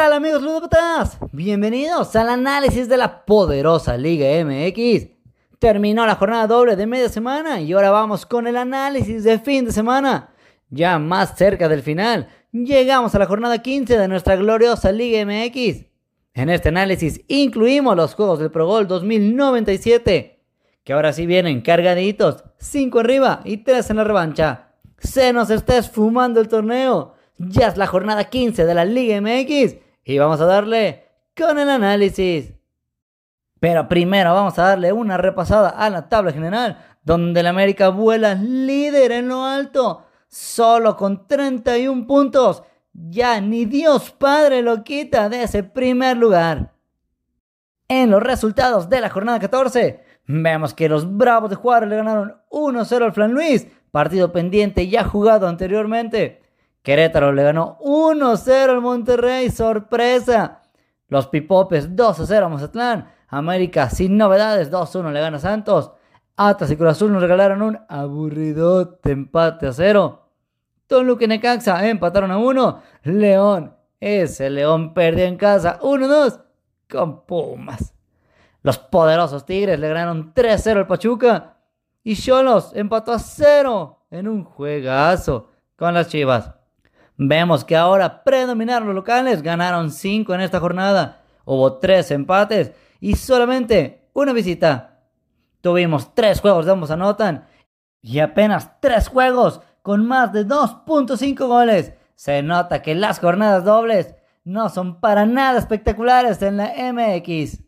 tal amigos ludópatas? Bienvenidos al análisis de la poderosa Liga MX. Terminó la jornada doble de media semana y ahora vamos con el análisis de fin de semana. Ya más cerca del final, llegamos a la jornada 15 de nuestra gloriosa Liga MX. En este análisis incluimos los juegos del Pro Gol 2097, que ahora sí vienen cargaditos, 5 arriba y 3 en la revancha. Se nos está esfumando el torneo. Ya es la jornada 15 de la Liga MX y vamos a darle con el análisis. Pero primero vamos a darle una repasada a la tabla general, donde el América vuela líder en lo alto, solo con 31 puntos. Ya ni Dios Padre lo quita de ese primer lugar. En los resultados de la jornada 14, vemos que los Bravos de Juárez le ganaron 1-0 al Flan Luis, partido pendiente ya jugado anteriormente. Querétaro le ganó 1-0 al Monterrey, sorpresa. Los Pipopes 2-0 a Mazatlán. América sin novedades, 2-1 le gana Santos. Atlas y Cruz Azul nos regalaron un aburrido empate a 0. Toluca y Necaxa empataron a 1. León, ese León perdió en casa 1-2 con Pumas. Los poderosos Tigres le ganaron 3-0 al Pachuca. Y Cholos empató a 0 en un juegazo con las Chivas. Vemos que ahora predominaron los locales, ganaron 5 en esta jornada, hubo 3 empates y solamente una visita. Tuvimos 3 juegos de ambos anotan y apenas 3 juegos con más de 2.5 goles. Se nota que las jornadas dobles no son para nada espectaculares en la MX.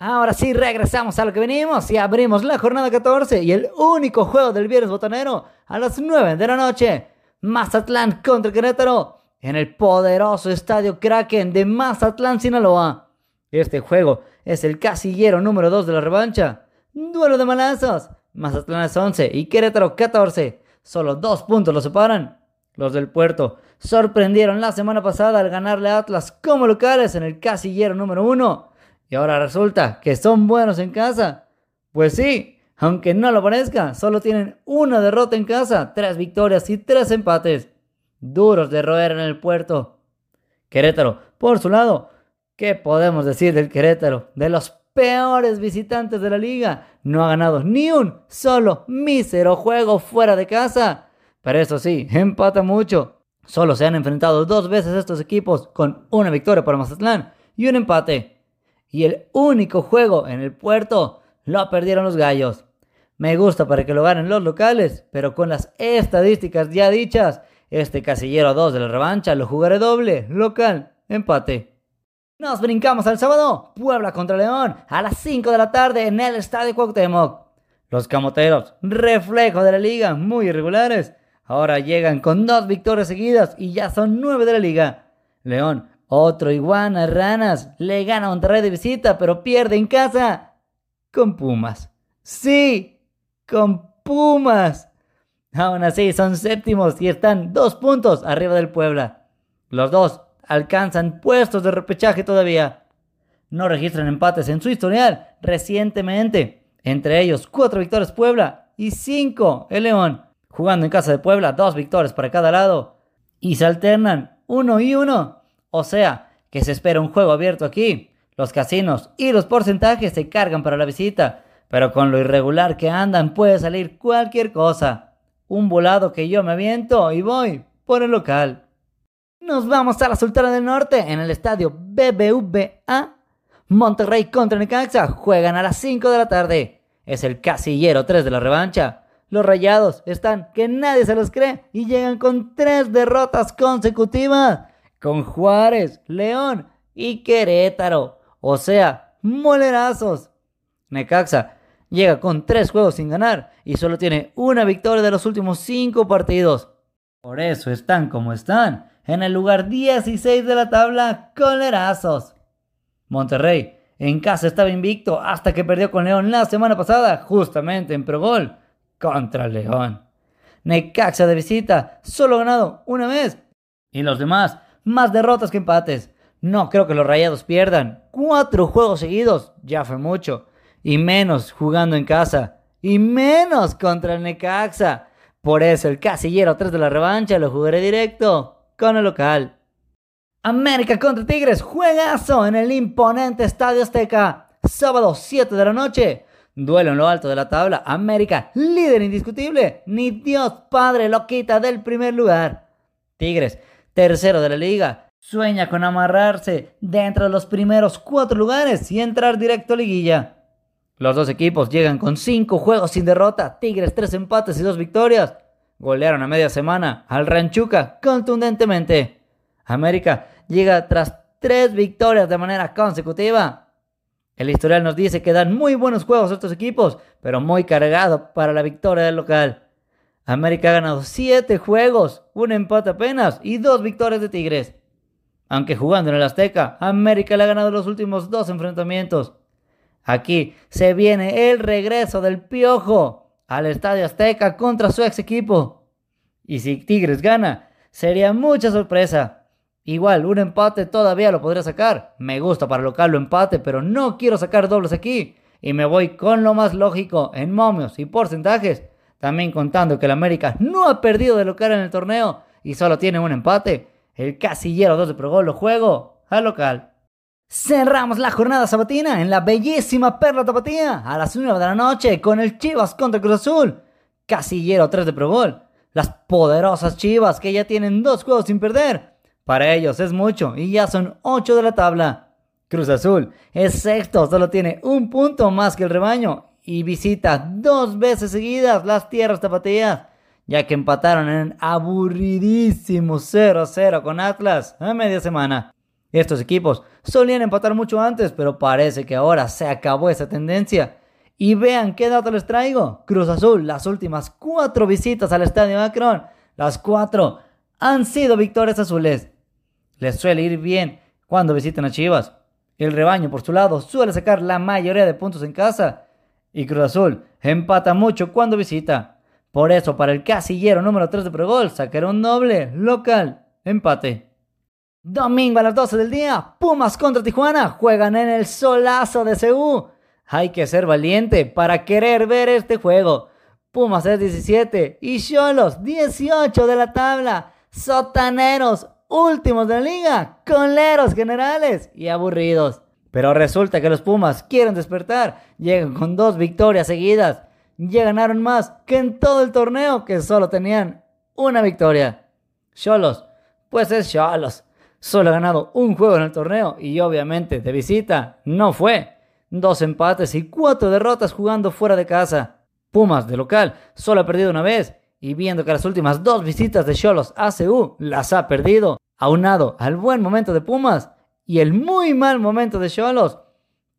Ahora sí regresamos a lo que venimos y abrimos la jornada 14 y el único juego del viernes botanero a las 9 de la noche. Mazatlán contra Querétaro en el poderoso estadio Kraken de Mazatlán, Sinaloa. Este juego es el casillero número 2 de la revancha. Duelo de malazos. Mazatlán es 11 y Querétaro 14. Solo dos puntos lo separan. Los del puerto sorprendieron la semana pasada al ganarle a Atlas como locales en el casillero número 1. Y ahora resulta que son buenos en casa. Pues sí, aunque no lo parezca, solo tienen una derrota en casa, tres victorias y tres empates. Duros de roer en el puerto. Querétaro, por su lado, ¿qué podemos decir del Querétaro? De los peores visitantes de la liga. No ha ganado ni un solo mísero juego fuera de casa. Pero eso sí, empata mucho. Solo se han enfrentado dos veces estos equipos con una victoria para Mazatlán y un empate. Y el único juego en el puerto lo perdieron los gallos. Me gusta para que lo ganen los locales, pero con las estadísticas ya dichas, este casillero 2 de la revancha lo jugaré doble, local, empate. Nos brincamos al sábado, Puebla contra León, a las 5 de la tarde en el Estadio Cuauhtémoc. Los camoteros, reflejo de la liga, muy irregulares, ahora llegan con dos victorias seguidas y ya son nueve de la liga. León, otro iguana, ranas, le gana a Monterrey de visita, pero pierde en casa con Pumas. Sí, con Pumas. Aún así, son séptimos y están dos puntos arriba del Puebla. Los dos alcanzan puestos de repechaje todavía. No registran empates en su historial recientemente. Entre ellos, cuatro victorias Puebla y cinco el León. Jugando en casa de Puebla, dos victorias para cada lado. Y se alternan uno y uno. O sea, que se espera un juego abierto aquí. Los casinos y los porcentajes se cargan para la visita pero con lo irregular que andan puede salir cualquier cosa. Un volado que yo me aviento y voy por el local. Nos vamos a la Sultana del Norte en el estadio BBVA. Monterrey contra Necaxa juegan a las 5 de la tarde. Es el casillero 3 de la revancha. Los rayados están que nadie se los cree y llegan con tres derrotas consecutivas. Con Juárez, León y Querétaro. O sea, molerazos. Necaxa llega con tres juegos sin ganar y solo tiene una victoria de los últimos cinco partidos. Por eso están como están, en el lugar 16 de la tabla, colerazos. Monterrey en casa estaba invicto hasta que perdió con León la semana pasada, justamente en Pro contra León. Necaxa de visita, solo ganado una vez. Y los demás, más derrotas que empates. No creo que los rayados pierdan. Cuatro juegos seguidos, ya fue mucho y menos jugando en casa, y menos contra el Necaxa. Por eso el casillero 3 de la revancha lo jugaré directo con el local. América contra Tigres, juegazo en el imponente Estadio Azteca. Sábado 7 de la noche. Duelo en lo alto de la tabla. América, líder indiscutible. Ni Dios Padre lo quita del primer lugar. Tigres, tercero de la liga. Sueña con amarrarse dentro de los primeros cuatro lugares y entrar directo a liguilla. Los dos equipos llegan con cinco juegos sin derrota. Tigres, tres empates y dos victorias. Golearon a media semana al Ranchuca contundentemente. América llega tras tres victorias de manera consecutiva. El historial nos dice que dan muy buenos juegos estos equipos, pero muy cargado para la victoria del local. América ha ganado siete juegos, un empate apenas y dos victorias de Tigres. Aunque jugando en el Azteca, América le ha ganado los últimos dos enfrentamientos. Aquí se viene el regreso del Piojo al Estadio Azteca contra su ex equipo. Y si Tigres gana, sería mucha sorpresa. Igual, un empate todavía lo podría sacar. Me gusta para local lo empate, pero no quiero sacar dobles aquí. Y me voy con lo más lógico en momios y porcentajes. También contando que el América no ha perdido de local en el torneo y solo tiene un empate. El casillero 2 de Pro lo juego al local. Cerramos la jornada sabatina en la bellísima Perla Tapatía a las 9 de la noche con el Chivas contra Cruz Azul. Casillero 3 de Pro Las poderosas Chivas que ya tienen dos juegos sin perder para ellos es mucho y ya son 8 de la tabla. Cruz Azul es sexto, solo tiene un punto más que el rebaño y visita dos veces seguidas las tierras tapatías, ya que empataron en aburridísimo 0-0 con Atlas a media semana. Estos equipos solían empatar mucho antes, pero parece que ahora se acabó esa tendencia. Y vean qué dato les traigo. Cruz Azul, las últimas cuatro visitas al Estadio Akron, las cuatro han sido victorias azules les suele ir bien cuando visitan a Chivas. El rebaño, por su lado, suele sacar la mayoría de puntos en casa. Y Cruz Azul empata mucho cuando visita. Por eso, para el casillero número 3 de Pregol, sacará un doble local empate. Domingo a las 12 del día, Pumas contra Tijuana juegan en el solazo de CU. Hay que ser valiente para querer ver este juego. Pumas es 17 y Cholos 18 de la tabla. Sotaneros últimos de la liga, coleros generales y aburridos. Pero resulta que los Pumas quieren despertar, llegan con dos victorias seguidas, ya ganaron más que en todo el torneo que solo tenían una victoria. Cholos, pues es Cholos. Solo ha ganado un juego en el torneo y obviamente de visita no fue. Dos empates y cuatro derrotas jugando fuera de casa. Pumas de local solo ha perdido una vez y viendo que las últimas dos visitas de Cholos a CU las ha perdido, aunado al buen momento de Pumas y el muy mal momento de Cholos,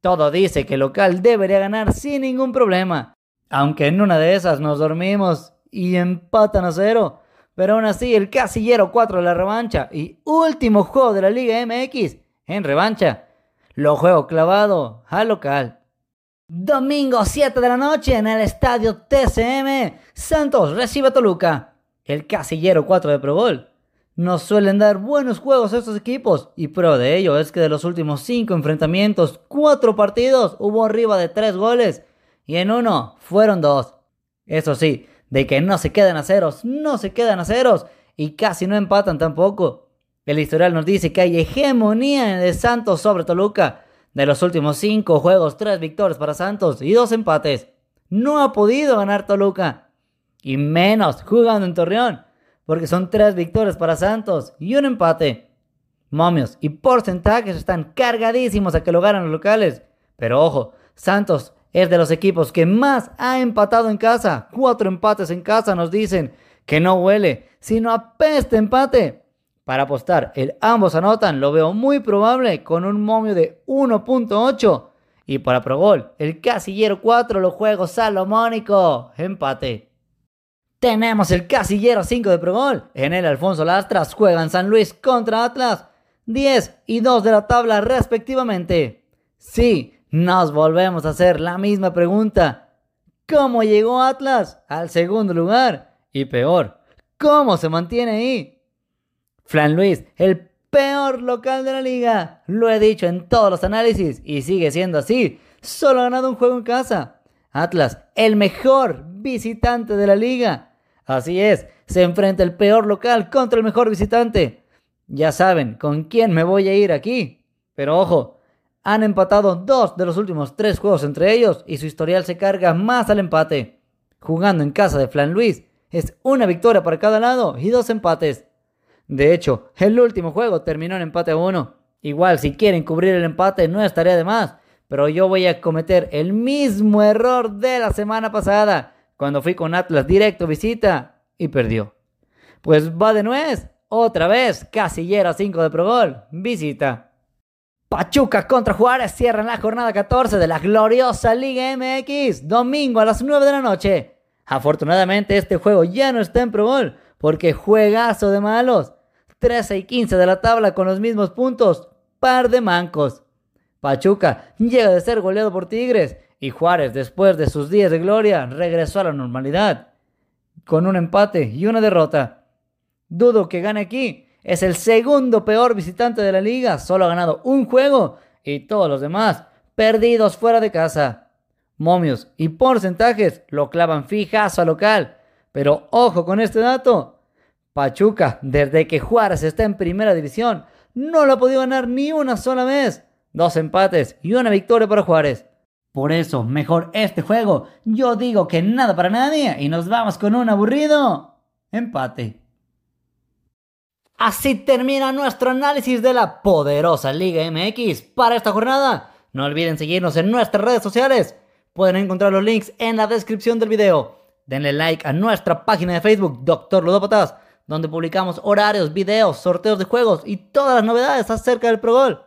todo dice que local debería ganar sin ningún problema. Aunque en una de esas nos dormimos y empatan a cero. Pero aún así, el casillero 4 de la revancha y último juego de la Liga MX en revancha. Lo juego clavado al local. Domingo 7 de la noche en el estadio TCM. Santos recibe a Toluca. El casillero 4 de Pro Bowl. Nos suelen dar buenos juegos estos equipos y prueba de ello es que de los últimos 5 enfrentamientos, 4 partidos hubo arriba de 3 goles y en uno fueron 2. Eso sí, de que no se quedan a ceros, no se quedan a ceros y casi no empatan tampoco. El historial nos dice que hay hegemonía de Santos sobre Toluca de los últimos 5 juegos, 3 victorias para Santos y 2 empates. No ha podido ganar Toluca. Y menos jugando en Torreón. Porque son 3 victorias para Santos y un empate. Momios y porcentajes están cargadísimos a que lo ganan los locales. Pero ojo, Santos es de los equipos que más ha empatado en casa. Cuatro empates en casa nos dicen que no huele, sino apeste empate. Para apostar, el ambos anotan lo veo muy probable con un momio de 1.8. Y para Pro Gol, el casillero 4 lo juego salomónico. Empate. Tenemos el casillero 5 de Pro Gol. En el Alfonso Lastras juegan San Luis contra Atlas. 10 y 2 de la tabla respectivamente. Sí, nos volvemos a hacer la misma pregunta. ¿Cómo llegó Atlas al segundo lugar? Y peor, ¿cómo se mantiene ahí? Flan Luis, el peor local de la liga. Lo he dicho en todos los análisis y sigue siendo así. Solo ha ganado un juego en casa. Atlas, el mejor visitante de la liga. Así es, se enfrenta el peor local contra el mejor visitante. Ya saben con quién me voy a ir aquí. Pero ojo, han empatado dos de los últimos tres juegos entre ellos y su historial se carga más al empate. Jugando en casa de Flan Luis, es una victoria para cada lado y dos empates. De hecho, el último juego terminó en empate a uno. Igual, si quieren cubrir el empate, no estaría de más. Pero yo voy a cometer el mismo error de la semana pasada, cuando fui con Atlas directo visita y perdió. Pues va de nuez, otra vez, Casillero 5 de Pro Gol, visita. Pachuca contra Juárez cierran la jornada 14 de la gloriosa Liga MX, domingo a las 9 de la noche. Afortunadamente este juego ya no está en Pro Bowl, porque juegazo de malos. 13 y 15 de la tabla con los mismos puntos, par de mancos. Pachuca llega de ser goleado por Tigres y Juárez, después de sus días de gloria, regresó a la normalidad, con un empate y una derrota. Dudo que gane aquí. Es el segundo peor visitante de la liga, solo ha ganado un juego y todos los demás perdidos fuera de casa. Momios y porcentajes lo clavan fijazo a local. Pero ojo con este dato. Pachuca, desde que Juárez está en primera división, no lo ha podido ganar ni una sola vez dos empates y una victoria para Juárez. Por eso, mejor este juego. Yo digo que nada para nadie y nos vamos con un aburrido empate. Así termina nuestro análisis de la poderosa Liga MX para esta jornada. No olviden seguirnos en nuestras redes sociales. Pueden encontrar los links en la descripción del video. Denle like a nuestra página de Facebook, Doctor Ludópatas, donde publicamos horarios, videos, sorteos de juegos y todas las novedades acerca del Pro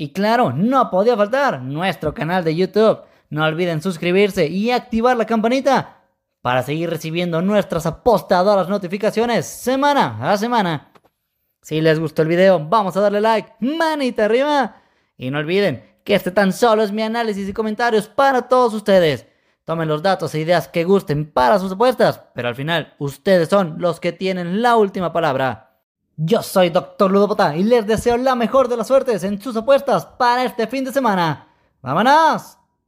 y claro, no podía faltar nuestro canal de YouTube. No olviden suscribirse y activar la campanita para seguir recibiendo nuestras apostadoras notificaciones semana a semana. Si les gustó el video, vamos a darle like, manita arriba. Y no olviden que este tan solo es mi análisis y comentarios para todos ustedes. Tomen los datos e ideas que gusten para sus apuestas, pero al final ustedes son los que tienen la última palabra. Yo soy Dr. Ludopota y les deseo la mejor de las suertes en sus apuestas para este fin de semana. ¡Vámonos!